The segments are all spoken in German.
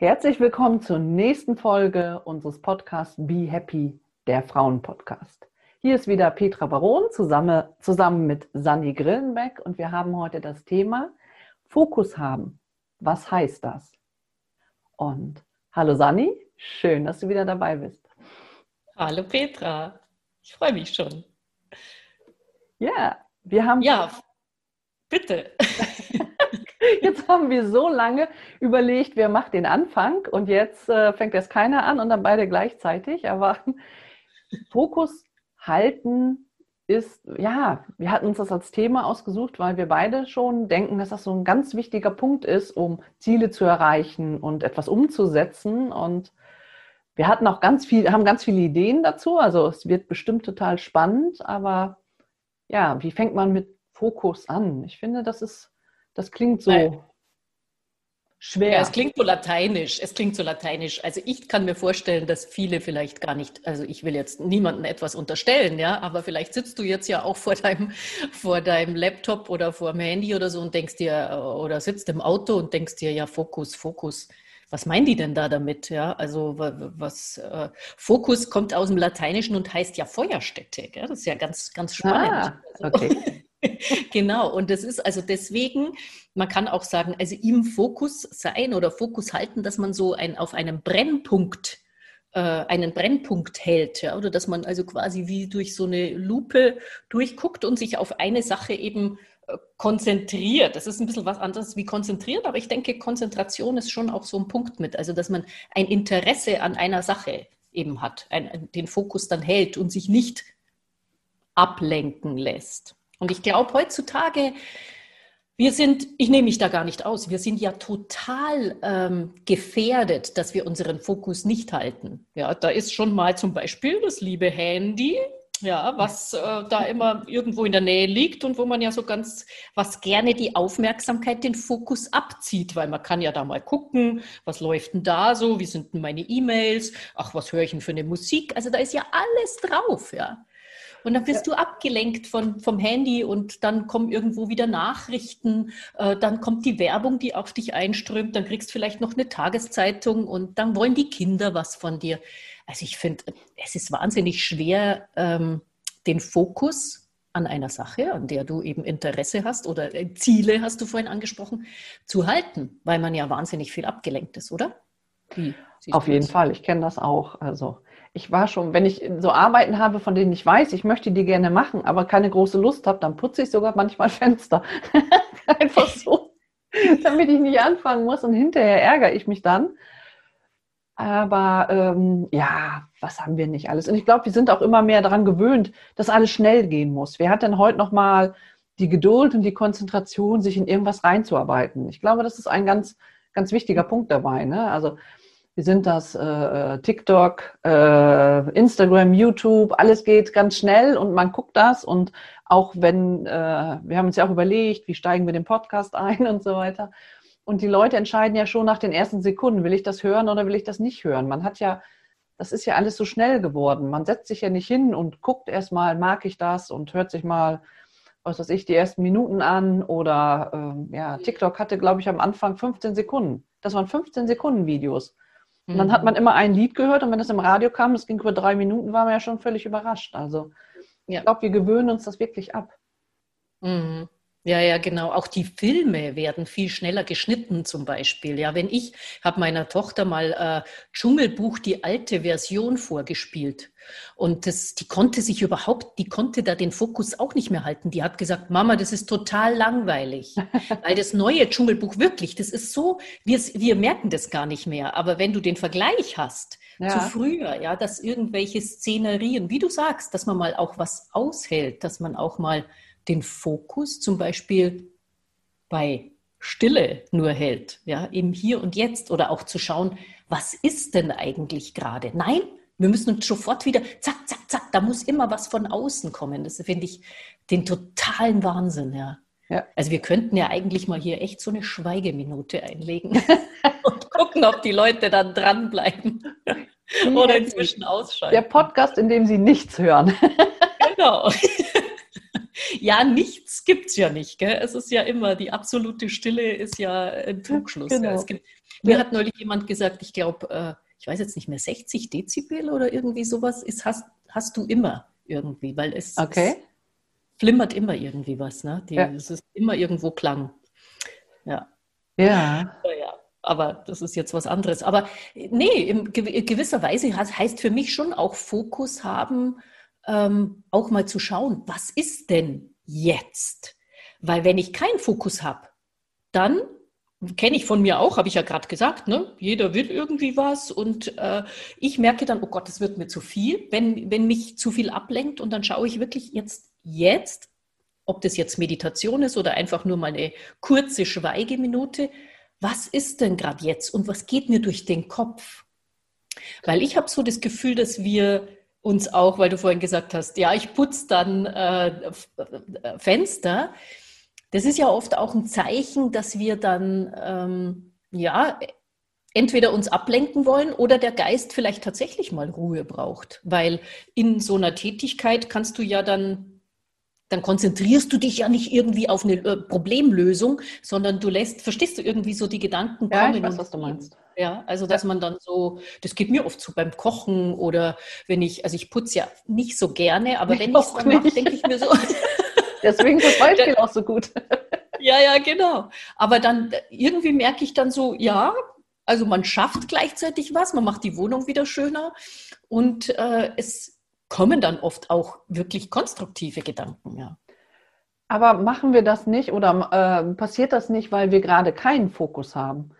Herzlich willkommen zur nächsten Folge unseres Podcasts Be Happy, der Frauenpodcast. Hier ist wieder Petra Baron zusammen, zusammen mit Sani Grillenbeck und wir haben heute das Thema Fokus haben. Was heißt das? Und hallo Sani, schön, dass du wieder dabei bist. Hallo Petra, ich freue mich schon. Ja, wir haben. Ja, bitte. Jetzt haben wir so lange überlegt, wer macht den Anfang und jetzt äh, fängt erst keiner an und dann beide gleichzeitig. Aber Fokus halten ist, ja, wir hatten uns das als Thema ausgesucht, weil wir beide schon denken, dass das so ein ganz wichtiger Punkt ist, um Ziele zu erreichen und etwas umzusetzen. Und wir hatten auch ganz viel, haben ganz viele Ideen dazu. Also es wird bestimmt total spannend, aber ja, wie fängt man mit Fokus an? Ich finde, das ist das klingt so Nein. schwer. Ja, es klingt so lateinisch. Es klingt so lateinisch. Also ich kann mir vorstellen, dass viele vielleicht gar nicht, also ich will jetzt niemandem etwas unterstellen, ja, aber vielleicht sitzt du jetzt ja auch vor deinem, vor deinem Laptop oder vor dem Handy oder so und denkst dir, oder sitzt im Auto und denkst dir, ja, Fokus, Fokus was meinen die denn da damit? Ja, also was äh, Fokus kommt aus dem Lateinischen und heißt ja Feuerstätte. Gell? Das ist ja ganz, ganz spannend. Ah, okay. genau, und das ist also deswegen, man kann auch sagen, also im Fokus sein oder Fokus halten, dass man so ein, auf einem Brennpunkt äh, einen Brennpunkt hält, ja, oder dass man also quasi wie durch so eine Lupe durchguckt und sich auf eine Sache eben äh, konzentriert. Das ist ein bisschen was anderes wie konzentriert, aber ich denke, Konzentration ist schon auch so ein Punkt mit, also dass man ein Interesse an einer Sache eben hat, ein, den Fokus dann hält und sich nicht ablenken lässt. Und ich glaube heutzutage, wir sind, ich nehme mich da gar nicht aus, wir sind ja total ähm, gefährdet, dass wir unseren Fokus nicht halten. Ja, da ist schon mal zum Beispiel das liebe Handy, ja, was äh, da immer irgendwo in der Nähe liegt und wo man ja so ganz, was gerne die Aufmerksamkeit, den Fokus abzieht, weil man kann ja da mal gucken, was läuft denn da so, wie sind denn meine E-Mails, ach, was höre ich denn für eine Musik? Also da ist ja alles drauf, ja. Und dann bist ja. du abgelenkt von, vom Handy und dann kommen irgendwo wieder Nachrichten, äh, dann kommt die Werbung, die auf dich einströmt, dann kriegst du vielleicht noch eine Tageszeitung und dann wollen die Kinder was von dir. Also ich finde, es ist wahnsinnig schwer, ähm, den Fokus an einer Sache, an der du eben Interesse hast oder äh, Ziele, hast du vorhin angesprochen, zu halten, weil man ja wahnsinnig viel abgelenkt ist, oder? Auf jeden Fall, ich kenne das auch. Also ich war schon, wenn ich so Arbeiten habe, von denen ich weiß, ich möchte die gerne machen, aber keine große Lust habe, dann putze ich sogar manchmal Fenster. Einfach so, damit ich nicht anfangen muss und hinterher ärgere ich mich dann. Aber ähm, ja, was haben wir nicht alles? Und ich glaube, wir sind auch immer mehr daran gewöhnt, dass alles schnell gehen muss. Wer hat denn heute noch mal die Geduld und die Konzentration, sich in irgendwas reinzuarbeiten? Ich glaube, das ist ein ganz, ganz wichtiger Punkt dabei. Ne? Also wie sind das, äh, äh, TikTok, äh, Instagram, YouTube, alles geht ganz schnell und man guckt das und auch wenn, äh, wir haben uns ja auch überlegt, wie steigen wir den Podcast ein und so weiter. Und die Leute entscheiden ja schon nach den ersten Sekunden, will ich das hören oder will ich das nicht hören. Man hat ja, das ist ja alles so schnell geworden. Man setzt sich ja nicht hin und guckt erstmal, mag ich das und hört sich mal, was weiß ich, die ersten Minuten an oder ähm, ja, TikTok hatte, glaube ich, am Anfang 15 Sekunden. Das waren 15 Sekunden Videos. Und dann hat man mhm. immer ein Lied gehört und wenn es im Radio kam, das ging über drei Minuten, war man ja schon völlig überrascht. Also ja. ich glaube, wir gewöhnen uns das wirklich ab. Mhm. Ja, ja, genau. Auch die Filme werden viel schneller geschnitten zum Beispiel. Ja, wenn ich habe meiner Tochter mal äh, Dschungelbuch die alte Version vorgespielt und das, die konnte sich überhaupt, die konnte da den Fokus auch nicht mehr halten. Die hat gesagt, Mama, das ist total langweilig, weil das neue Dschungelbuch wirklich, das ist so, wir, wir merken das gar nicht mehr. Aber wenn du den Vergleich hast ja. zu früher, ja, dass irgendwelche Szenerien, wie du sagst, dass man mal auch was aushält, dass man auch mal den Fokus zum Beispiel bei Stille nur hält, ja, im Hier und Jetzt oder auch zu schauen, was ist denn eigentlich gerade? Nein, wir müssen uns sofort wieder, zack, zack, zack, da muss immer was von außen kommen. Das finde ich den totalen Wahnsinn, ja. ja. Also wir könnten ja eigentlich mal hier echt so eine Schweigeminute einlegen und gucken, ob die Leute dann dranbleiben oder inzwischen ausschalten. Der Podcast, in dem sie nichts hören. genau. Ja, nichts gibt es ja nicht. Gell? Es ist ja immer, die absolute Stille ist ja ein Trugschluss. Genau. Es gibt, mir ja. hat neulich jemand gesagt, ich glaube, äh, ich weiß jetzt nicht mehr, 60 Dezibel oder irgendwie sowas ist, hast, hast du immer irgendwie, weil es, okay. es flimmert immer irgendwie was. Ne? Die, ja. Es ist immer irgendwo Klang. Ja. Ja. ja. Aber das ist jetzt was anderes. Aber nee, in gewisser Weise heißt für mich schon auch Fokus haben, ähm, auch mal zu schauen, was ist denn jetzt? Weil wenn ich keinen Fokus habe, dann kenne ich von mir auch, habe ich ja gerade gesagt, ne? jeder will irgendwie was und äh, ich merke dann, oh Gott, das wird mir zu viel, wenn, wenn mich zu viel ablenkt und dann schaue ich wirklich jetzt, jetzt, ob das jetzt Meditation ist oder einfach nur mal eine kurze Schweigeminute, was ist denn gerade jetzt und was geht mir durch den Kopf? Weil ich habe so das Gefühl, dass wir uns auch, weil du vorhin gesagt hast, ja, ich putze dann äh, Fenster. Das ist ja oft auch ein Zeichen, dass wir dann, ähm, ja, entweder uns ablenken wollen oder der Geist vielleicht tatsächlich mal Ruhe braucht. Weil in so einer Tätigkeit kannst du ja dann, dann konzentrierst du dich ja nicht irgendwie auf eine äh, Problemlösung, sondern du lässt, verstehst du irgendwie so die Gedanken ja, kommen. Ich weiß, was du meinst. Ja, also dass man dann so, das geht mir oft so beim Kochen oder wenn ich, also ich putze ja nicht so gerne, aber wenn ich es dann mache, denke ich mir so. Deswegen ist das Beispiel auch so gut. Ja, ja, genau. Aber dann irgendwie merke ich dann so, ja, also man schafft gleichzeitig was, man macht die Wohnung wieder schöner und äh, es kommen dann oft auch wirklich konstruktive Gedanken, ja. Aber machen wir das nicht oder äh, passiert das nicht, weil wir gerade keinen Fokus haben?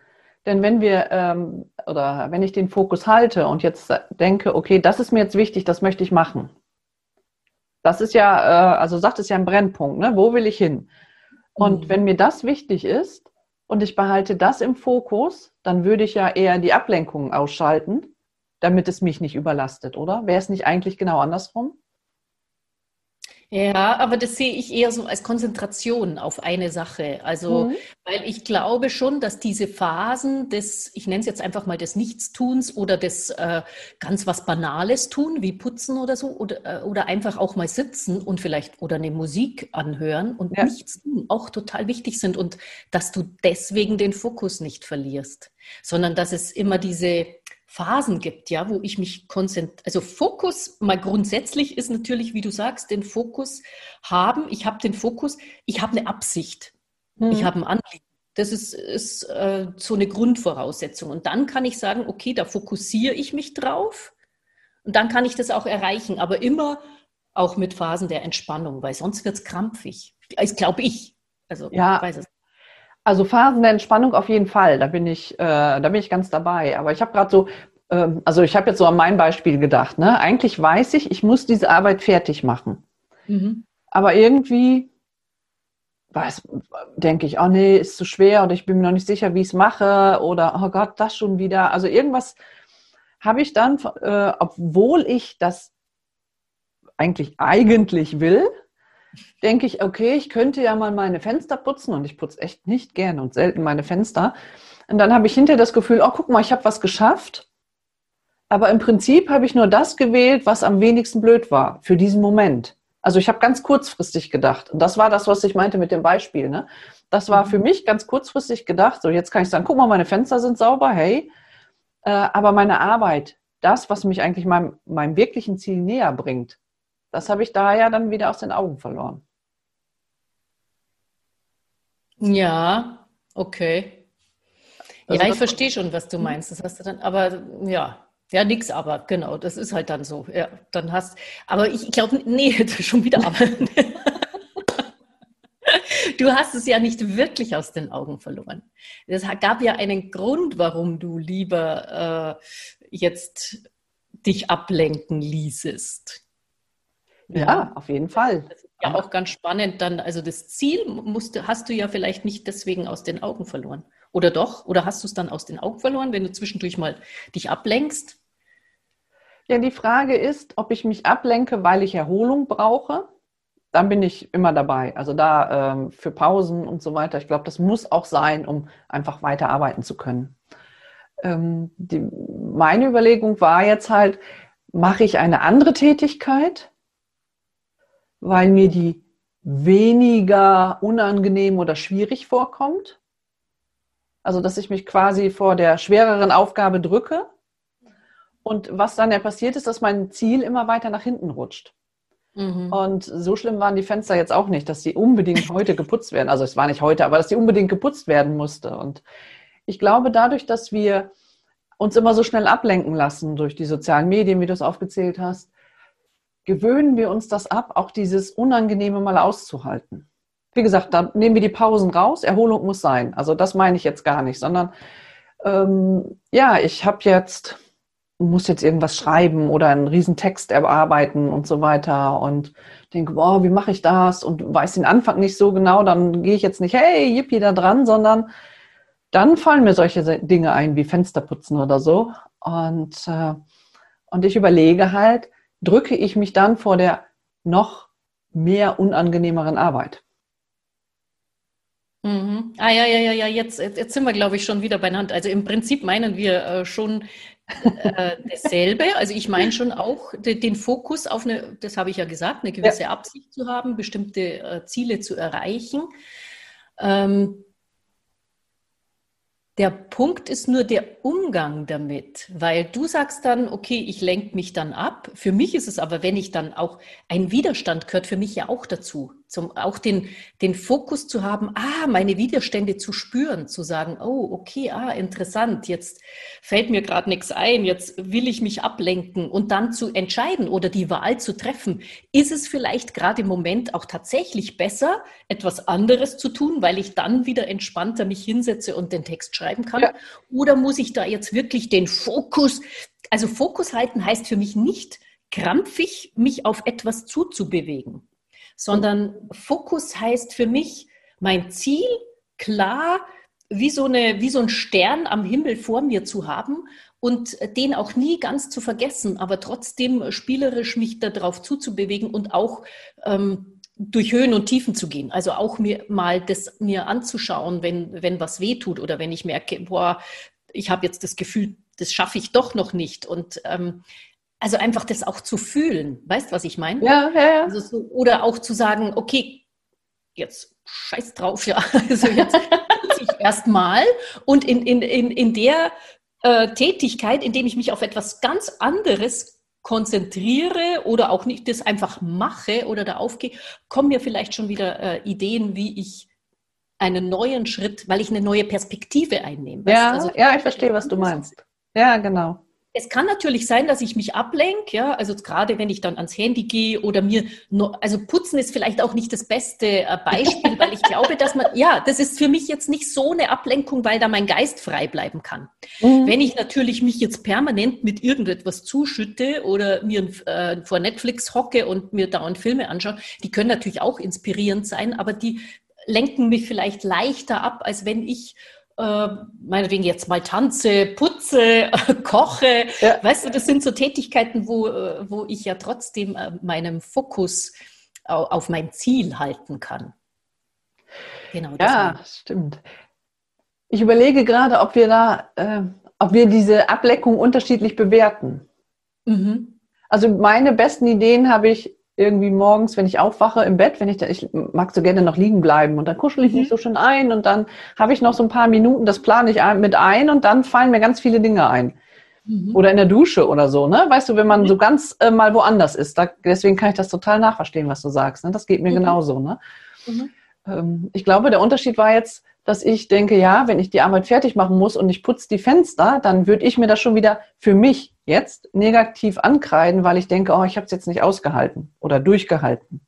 Denn wenn wir ähm, oder wenn ich den Fokus halte und jetzt denke, okay, das ist mir jetzt wichtig, das möchte ich machen. Das ist ja, äh, also sagt es ja ein Brennpunkt, ne? wo will ich hin? Und mhm. wenn mir das wichtig ist und ich behalte das im Fokus, dann würde ich ja eher die Ablenkungen ausschalten, damit es mich nicht überlastet, oder? Wäre es nicht eigentlich genau andersrum? Ja, aber das sehe ich eher so als Konzentration auf eine Sache. Also, mhm. weil ich glaube schon, dass diese Phasen des, ich nenne es jetzt einfach mal des Nichtstuns oder des äh, ganz was Banales tun, wie putzen oder so, oder, äh, oder einfach auch mal sitzen und vielleicht oder eine Musik anhören und ja. nichts tun, auch total wichtig sind und dass du deswegen den Fokus nicht verlierst, sondern dass es immer diese Phasen gibt, ja, wo ich mich konzentriere. Also Fokus mal grundsätzlich ist natürlich, wie du sagst, den Fokus haben. Ich habe den Fokus, ich habe eine Absicht, mhm. ich habe ein Anliegen. Das ist, ist äh, so eine Grundvoraussetzung. Und dann kann ich sagen, okay, da fokussiere ich mich drauf und dann kann ich das auch erreichen, aber immer auch mit Phasen der Entspannung, weil sonst wird es krampfig. Das glaube ich. Also ja. weiß es. Also Phasen der Entspannung auf jeden Fall, da bin ich, äh, da bin ich ganz dabei. Aber ich habe gerade so, ähm, also ich habe jetzt so an mein Beispiel gedacht. Ne? Eigentlich weiß ich, ich muss diese Arbeit fertig machen. Mhm. Aber irgendwie weiß, denke ich, oh nee, ist zu schwer oder ich bin mir noch nicht sicher, wie ich es mache oder oh Gott, das schon wieder. Also irgendwas habe ich dann, äh, obwohl ich das eigentlich eigentlich will, denke ich, okay, ich könnte ja mal meine Fenster putzen und ich putze echt nicht gerne und selten meine Fenster. Und dann habe ich hinterher das Gefühl, oh, guck mal, ich habe was geschafft. Aber im Prinzip habe ich nur das gewählt, was am wenigsten blöd war für diesen Moment. Also ich habe ganz kurzfristig gedacht. Und das war das, was ich meinte mit dem Beispiel. Ne? Das war für mhm. mich ganz kurzfristig gedacht. So, jetzt kann ich sagen, guck mal, meine Fenster sind sauber, hey. Äh, aber meine Arbeit, das, was mich eigentlich meinem, meinem wirklichen Ziel näher bringt, das habe ich da ja dann wieder aus den Augen verloren. Ja, okay. Also ja, ich verstehe schon, was du hm? meinst. Das hast du dann, aber ja, ja, nix, aber genau, das ist halt dann so. Ja, dann hast, aber ich glaube, nee, schon wieder aber. du hast es ja nicht wirklich aus den Augen verloren. Es gab ja einen Grund, warum du lieber äh, jetzt dich ablenken ließest. Ja, auf jeden Fall. ja auch ganz spannend dann, also das Ziel musst, hast du ja vielleicht nicht deswegen aus den Augen verloren. Oder doch? Oder hast du es dann aus den Augen verloren, wenn du zwischendurch mal dich ablenkst? Ja, die Frage ist, ob ich mich ablenke, weil ich Erholung brauche. Dann bin ich immer dabei. Also da ähm, für Pausen und so weiter. Ich glaube, das muss auch sein, um einfach weiter arbeiten zu können. Ähm, die, meine Überlegung war jetzt halt, mache ich eine andere Tätigkeit, weil mir die weniger unangenehm oder schwierig vorkommt? Also, dass ich mich quasi vor der schwereren Aufgabe drücke und was dann ja passiert ist, dass mein Ziel immer weiter nach hinten rutscht. Mhm. Und so schlimm waren die Fenster jetzt auch nicht, dass sie unbedingt heute geputzt werden. Also es war nicht heute, aber dass die unbedingt geputzt werden musste. Und ich glaube, dadurch, dass wir uns immer so schnell ablenken lassen durch die sozialen Medien, wie du es aufgezählt hast, gewöhnen wir uns das ab, auch dieses Unangenehme mal auszuhalten. Wie gesagt, da nehmen wir die Pausen raus. Erholung muss sein. Also das meine ich jetzt gar nicht, sondern ähm, ja, ich habe jetzt muss jetzt irgendwas schreiben oder einen riesen Text erarbeiten und so weiter und denke, boah, wie mache ich das und weiß den Anfang nicht so genau, dann gehe ich jetzt nicht, hey, yippie, da dran, sondern dann fallen mir solche Dinge ein wie Fensterputzen oder so und, äh, und ich überlege halt, drücke ich mich dann vor der noch mehr unangenehmeren Arbeit. Mhm. Ah ja, ja, ja, ja, jetzt, jetzt sind wir, glaube ich, schon wieder beieinander. Also im Prinzip meinen wir äh, schon äh, dasselbe. Also ich meine schon auch de, den Fokus auf eine, das habe ich ja gesagt, eine gewisse ja. Absicht zu haben, bestimmte äh, Ziele zu erreichen. Ähm, der Punkt ist nur der Umgang damit, weil du sagst dann, okay, ich lenke mich dann ab. Für mich ist es aber, wenn ich dann auch, ein Widerstand gehört für mich ja auch dazu zum, auch den, den Fokus zu haben, ah, meine Widerstände zu spüren, zu sagen, oh, okay, ah, interessant, jetzt fällt mir gerade nichts ein, jetzt will ich mich ablenken und dann zu entscheiden oder die Wahl zu treffen. Ist es vielleicht gerade im Moment auch tatsächlich besser, etwas anderes zu tun, weil ich dann wieder entspannter mich hinsetze und den Text schreiben kann? Ja. Oder muss ich da jetzt wirklich den Fokus, also Fokus halten heißt für mich nicht, krampfig mich auf etwas zuzubewegen sondern Fokus heißt für mich mein Ziel klar wie so, eine, wie so ein Stern am Himmel vor mir zu haben und den auch nie ganz zu vergessen, aber trotzdem spielerisch mich darauf zuzubewegen und auch ähm, durch Höhen und Tiefen zu gehen. Also auch mir mal das mir anzuschauen, wenn, wenn was weh tut oder wenn ich merke, boah, ich habe jetzt das Gefühl, das schaffe ich doch noch nicht. Und ähm, also einfach das auch zu fühlen. Weißt du, was ich meine? Ja, ja, ja. Also so, oder auch zu sagen, okay, jetzt scheiß drauf, ja. Also jetzt ich erstmal und in, in, in, in der äh, Tätigkeit, indem ich mich auf etwas ganz anderes konzentriere oder auch nicht das einfach mache oder da aufgehe, kommen mir vielleicht schon wieder äh, Ideen, wie ich einen neuen Schritt, weil ich eine neue Perspektive einnehme. Ja, also, ja, ich verstehe, was du meinst. Ja, genau. Es kann natürlich sein, dass ich mich ablenke, ja, also gerade wenn ich dann ans Handy gehe oder mir, nur, also putzen ist vielleicht auch nicht das beste äh, Beispiel, weil ich glaube, dass man, ja, das ist für mich jetzt nicht so eine Ablenkung, weil da mein Geist frei bleiben kann. Mhm. Wenn ich natürlich mich jetzt permanent mit irgendetwas zuschütte oder mir äh, vor Netflix hocke und mir dauernd Filme anschaue, die können natürlich auch inspirierend sein, aber die lenken mich vielleicht leichter ab, als wenn ich äh, meinetwegen jetzt mal tanze, putze, koche. Ja. Weißt du, das sind so Tätigkeiten, wo, äh, wo ich ja trotzdem äh, meinen Fokus auf mein Ziel halten kann. Genau. Ja, stimmt. Ich überlege gerade, ob wir da, äh, ob wir diese Ableckung unterschiedlich bewerten. Mhm. Also meine besten Ideen habe ich irgendwie morgens, wenn ich aufwache im Bett, wenn ich da, ich mag so gerne noch liegen bleiben und dann kuschel ich mich mhm. so schön ein und dann habe ich noch so ein paar Minuten, das plane ich mit ein und dann fallen mir ganz viele Dinge ein. Mhm. Oder in der Dusche oder so, ne? Weißt du, wenn man so ganz äh, mal woanders ist, da, deswegen kann ich das total nachverstehen, was du sagst. Ne? Das geht mir mhm. genauso, ne? Mhm. Ähm, ich glaube, der Unterschied war jetzt, dass ich denke, ja, wenn ich die Arbeit fertig machen muss und ich putze die Fenster, dann würde ich mir das schon wieder für mich jetzt negativ ankreiden, weil ich denke, oh, ich habe es jetzt nicht ausgehalten oder durchgehalten.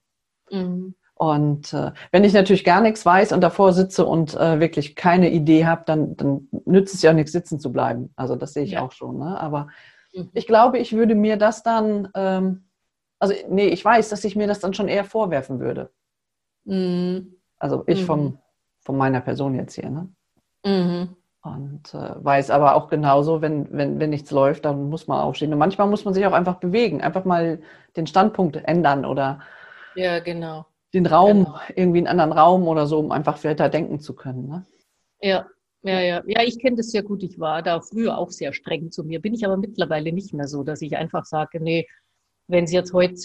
Mhm. Und äh, wenn ich natürlich gar nichts weiß und davor sitze und äh, wirklich keine Idee habe, dann, dann nützt es ja auch nichts, sitzen zu bleiben. Also das sehe ich ja. auch schon. Ne? Aber mhm. ich glaube, ich würde mir das dann ähm, Also, nee, ich weiß, dass ich mir das dann schon eher vorwerfen würde. Mhm. Also ich mhm. vom, von meiner Person jetzt hier. Ne? Mhm. Und äh, weiß aber auch genauso, wenn, wenn, wenn nichts läuft, dann muss man aufstehen. Und manchmal muss man sich auch einfach bewegen, einfach mal den Standpunkt ändern oder ja, genau. den Raum, genau. irgendwie einen anderen Raum oder so, um einfach weiter denken zu können. Ne? Ja, ja, ja. Ja, ich kenne das sehr gut. Ich war da früher auch sehr streng zu mir. Bin ich aber mittlerweile nicht mehr so, dass ich einfach sage, nee, wenn es jetzt heute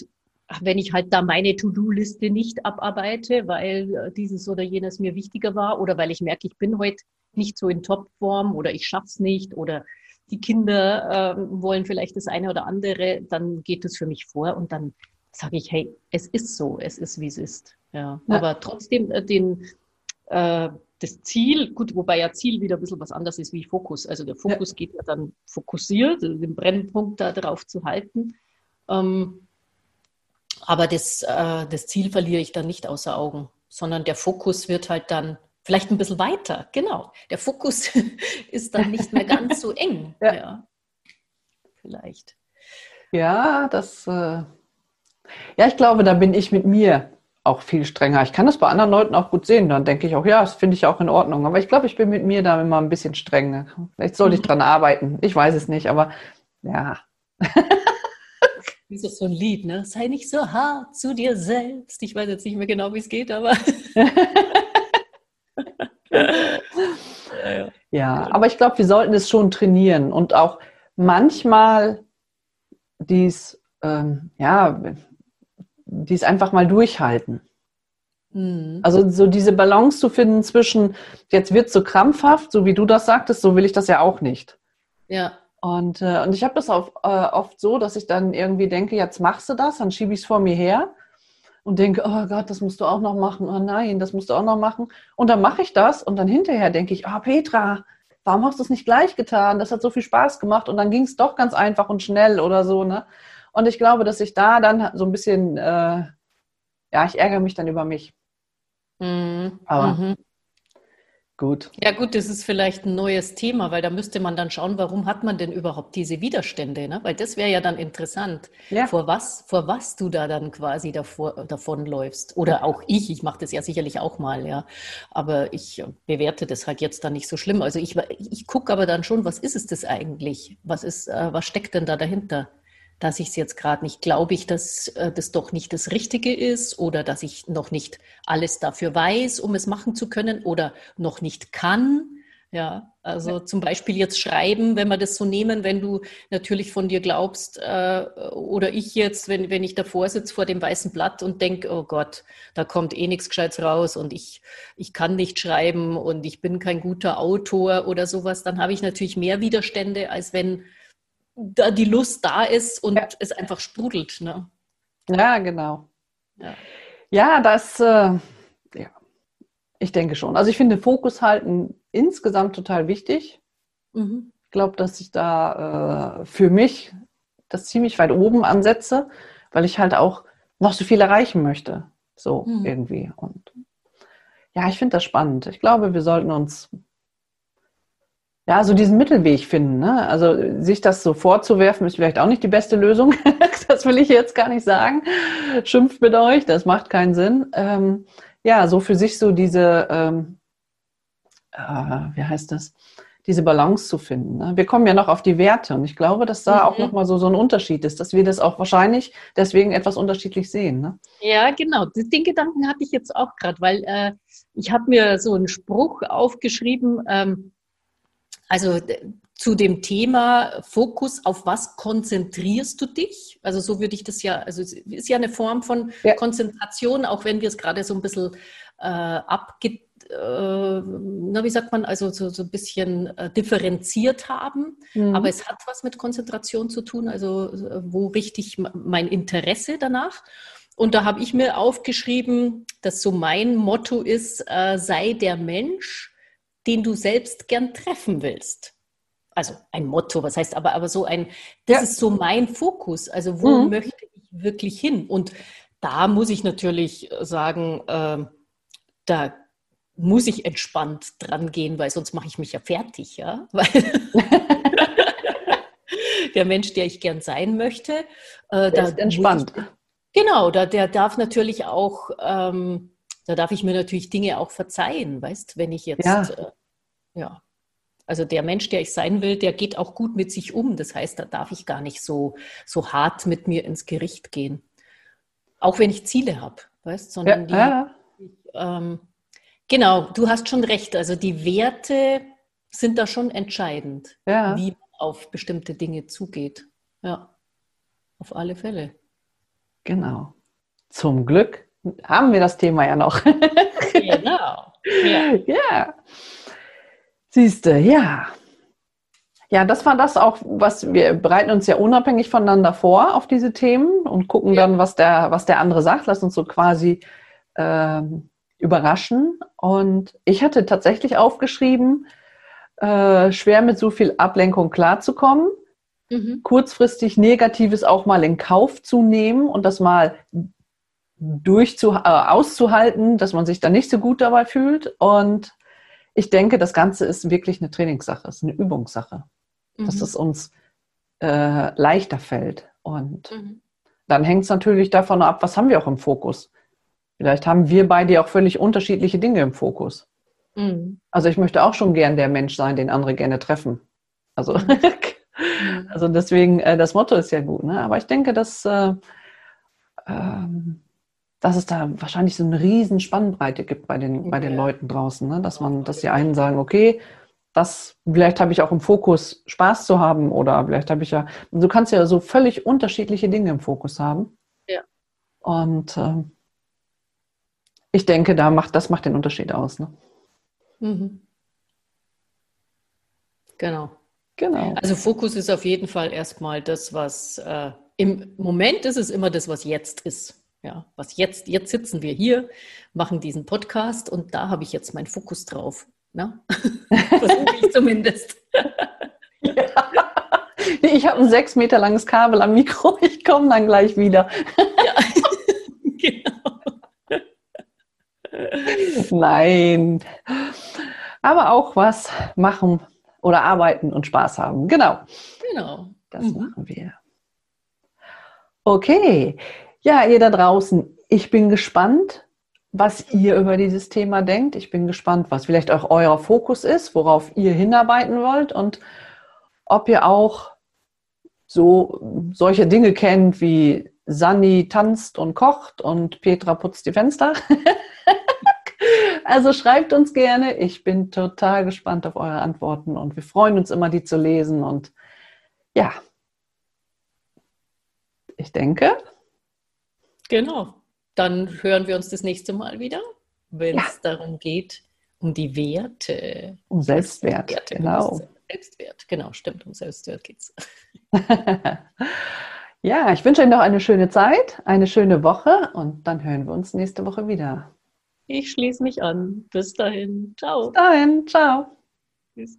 wenn ich halt da meine To-Do-Liste nicht abarbeite, weil äh, dieses oder jenes mir wichtiger war oder weil ich merke, ich bin heute nicht so in Topform oder ich schaff's nicht oder die Kinder äh, wollen vielleicht das eine oder andere, dann geht es für mich vor und dann sage ich, hey, es ist so, es ist wie es ist. Ja. ja. Aber trotzdem äh, den äh, das Ziel, gut, wobei ja Ziel wieder ein bisschen was anderes ist wie Fokus. Also der Fokus ja. geht ja dann fokussiert, also den Brennpunkt da drauf zu halten. Ähm, aber das, äh, das Ziel verliere ich dann nicht außer Augen, sondern der Fokus wird halt dann vielleicht ein bisschen weiter. Genau. Der Fokus ist dann nicht mehr ganz so eng. Ja. ja. Vielleicht. Ja, das. Äh ja, ich glaube, da bin ich mit mir auch viel strenger. Ich kann das bei anderen Leuten auch gut sehen. Dann denke ich auch, ja, das finde ich auch in Ordnung. Aber ich glaube, ich bin mit mir da immer ein bisschen strenger. Vielleicht sollte ich mhm. dran arbeiten. Ich weiß es nicht, aber ja. Wie ist das so ein Lied, ne? Sei nicht so hart zu dir selbst. Ich weiß jetzt nicht mehr genau, wie es geht, aber. ja, ja, aber ich glaube, wir sollten es schon trainieren und auch manchmal dies, ähm, ja, dies einfach mal durchhalten. Mhm. Also so diese Balance zu finden zwischen, jetzt wird es so krampfhaft, so wie du das sagtest, so will ich das ja auch nicht. Ja. Und, äh, und ich habe das auch, äh, oft so, dass ich dann irgendwie denke, jetzt machst du das, dann schiebe ich es vor mir her und denke, oh Gott, das musst du auch noch machen, oh nein, das musst du auch noch machen. Und dann mache ich das und dann hinterher denke ich, oh Petra, warum hast du es nicht gleich getan? Das hat so viel Spaß gemacht und dann ging es doch ganz einfach und schnell oder so. Ne? Und ich glaube, dass ich da dann so ein bisschen, äh, ja, ich ärgere mich dann über mich. Mhm. Aber mhm. Gut. Ja gut, das ist vielleicht ein neues Thema, weil da müsste man dann schauen, warum hat man denn überhaupt diese Widerstände? Ne? Weil das wäre ja dann interessant, ja. vor was, vor was du da dann quasi davor, davonläufst. Oder auch ich, ich mache das ja sicherlich auch mal, ja. Aber ich bewerte das halt jetzt dann nicht so schlimm. Also ich, ich gucke aber dann schon, was ist es das eigentlich? Was ist, äh, was steckt denn da dahinter? Dass ich es jetzt gerade nicht glaube ich, dass äh, das doch nicht das Richtige ist oder dass ich noch nicht alles dafür weiß, um es machen zu können oder noch nicht kann. Ja, also zum Beispiel jetzt schreiben, wenn wir das so nehmen, wenn du natürlich von dir glaubst, äh, oder ich jetzt, wenn, wenn ich davor sitze vor dem weißen Blatt und denke, oh Gott, da kommt eh nichts Gescheites raus und ich, ich kann nicht schreiben und ich bin kein guter Autor oder sowas, dann habe ich natürlich mehr Widerstände, als wenn da die Lust da ist und ja. es einfach sprudelt. Ne? Ja, genau. Ja, ja das, äh, ja, ich denke schon. Also ich finde Fokus halten insgesamt total wichtig. Mhm. Ich glaube, dass ich da äh, für mich das ziemlich weit oben ansetze, weil ich halt auch noch so viel erreichen möchte. So mhm. irgendwie. Und ja, ich finde das spannend. Ich glaube, wir sollten uns ja, so diesen Mittelweg finden. Ne? Also sich das so vorzuwerfen, ist vielleicht auch nicht die beste Lösung. das will ich jetzt gar nicht sagen. Schimpft mit euch, das macht keinen Sinn. Ähm, ja, so für sich so diese, ähm, äh, wie heißt das, diese Balance zu finden. Ne? Wir kommen ja noch auf die Werte und ich glaube, dass da mhm. auch nochmal so, so ein Unterschied ist, dass wir das auch wahrscheinlich deswegen etwas unterschiedlich sehen. Ne? Ja, genau. Den Gedanken hatte ich jetzt auch gerade, weil äh, ich habe mir so einen Spruch aufgeschrieben, ähm, also zu dem Thema Fokus, auf was konzentrierst du dich? Also so würde ich das ja, also es ist ja eine Form von ja. Konzentration, auch wenn wir es gerade so ein bisschen äh, abge, äh, na, wie sagt man, also so, so ein bisschen äh, differenziert haben. Mhm. Aber es hat was mit Konzentration zu tun, also wo richte ich mein Interesse danach? Und da habe ich mir aufgeschrieben, dass so mein Motto ist, äh, sei der Mensch, den du selbst gern treffen willst. Also ein Motto, was heißt aber, aber so ein, das ja. ist so mein Fokus. Also wo mhm. möchte ich wirklich hin? Und da muss ich natürlich sagen, äh, da muss ich entspannt dran gehen, weil sonst mache ich mich ja fertig, ja. Weil der Mensch, der ich gern sein möchte, äh, da ist entspannt. Genau, da, der darf natürlich auch, ähm, da darf ich mir natürlich Dinge auch verzeihen, weißt, wenn ich jetzt, ja. Äh, ja. Also der Mensch, der ich sein will, der geht auch gut mit sich um. Das heißt, da darf ich gar nicht so, so hart mit mir ins Gericht gehen. Auch wenn ich Ziele habe, weißt, sondern ja, die, ähm, genau, du hast schon recht. Also die Werte sind da schon entscheidend, ja. wie man auf bestimmte Dinge zugeht. Ja, auf alle Fälle. Genau. Zum Glück haben wir das Thema ja noch. genau. Ja. ja. Siehst du, ja. Ja, das war das auch, was wir bereiten uns ja unabhängig voneinander vor auf diese Themen und gucken ja. dann, was der, was der andere sagt. Lass uns so quasi ähm, überraschen. Und ich hatte tatsächlich aufgeschrieben, äh, schwer mit so viel Ablenkung klarzukommen, mhm. kurzfristig Negatives auch mal in Kauf zu nehmen und das mal durchzu, äh, auszuhalten, dass man sich dann nicht so gut dabei fühlt. Und ich denke, das Ganze ist wirklich eine Trainingssache, ist eine Übungssache, mhm. dass es uns äh, leichter fällt. Und mhm. dann hängt es natürlich davon ab, was haben wir auch im Fokus. Vielleicht haben wir beide auch völlig unterschiedliche Dinge im Fokus. Mhm. Also ich möchte auch schon gern der Mensch sein, den andere gerne treffen. Also, mhm. also deswegen, äh, das Motto ist ja gut. Ne? Aber ich denke, dass, äh, ähm, dass es da wahrscheinlich so eine riesen Spannbreite gibt bei den, bei den Leuten draußen. Ne? Dass man, dass die einen sagen, okay, das, vielleicht habe ich auch im Fokus Spaß zu haben oder vielleicht habe ich ja, du kannst ja so völlig unterschiedliche Dinge im Fokus haben. Ja. Und äh, ich denke, da macht, das macht den Unterschied aus. Ne? Mhm. Genau. Genau. Also Fokus ist auf jeden Fall erstmal das, was äh, im Moment ist es immer das, was jetzt ist. Ja, was jetzt, jetzt sitzen wir hier, machen diesen Podcast und da habe ich jetzt meinen Fokus drauf. Ne? Versuche ich zumindest. ja. Ich habe ein sechs Meter langes Kabel am Mikro, ich komme dann gleich wieder. ja, genau. Nein aber auch was machen oder arbeiten und Spaß haben. Genau. Genau. Das mhm. machen wir. Okay. Ja, ihr da draußen, ich bin gespannt, was ihr über dieses Thema denkt. Ich bin gespannt, was vielleicht auch euer Fokus ist, worauf ihr hinarbeiten wollt und ob ihr auch so solche Dinge kennt wie Sani tanzt und kocht und Petra putzt die Fenster. Also schreibt uns gerne. Ich bin total gespannt auf eure Antworten und wir freuen uns immer, die zu lesen. Und ja, ich denke. Genau. Dann hören wir uns das nächste Mal wieder, wenn es ja. darum geht, um die Werte. Um Selbstwert, Werte, genau. Selbstwert, genau, stimmt, um Selbstwert geht es. ja, ich wünsche euch noch eine schöne Zeit, eine schöne Woche und dann hören wir uns nächste Woche wieder. Ich schließe mich an. Bis dahin. Ciao. Bis dahin. Ciao. Tschüss.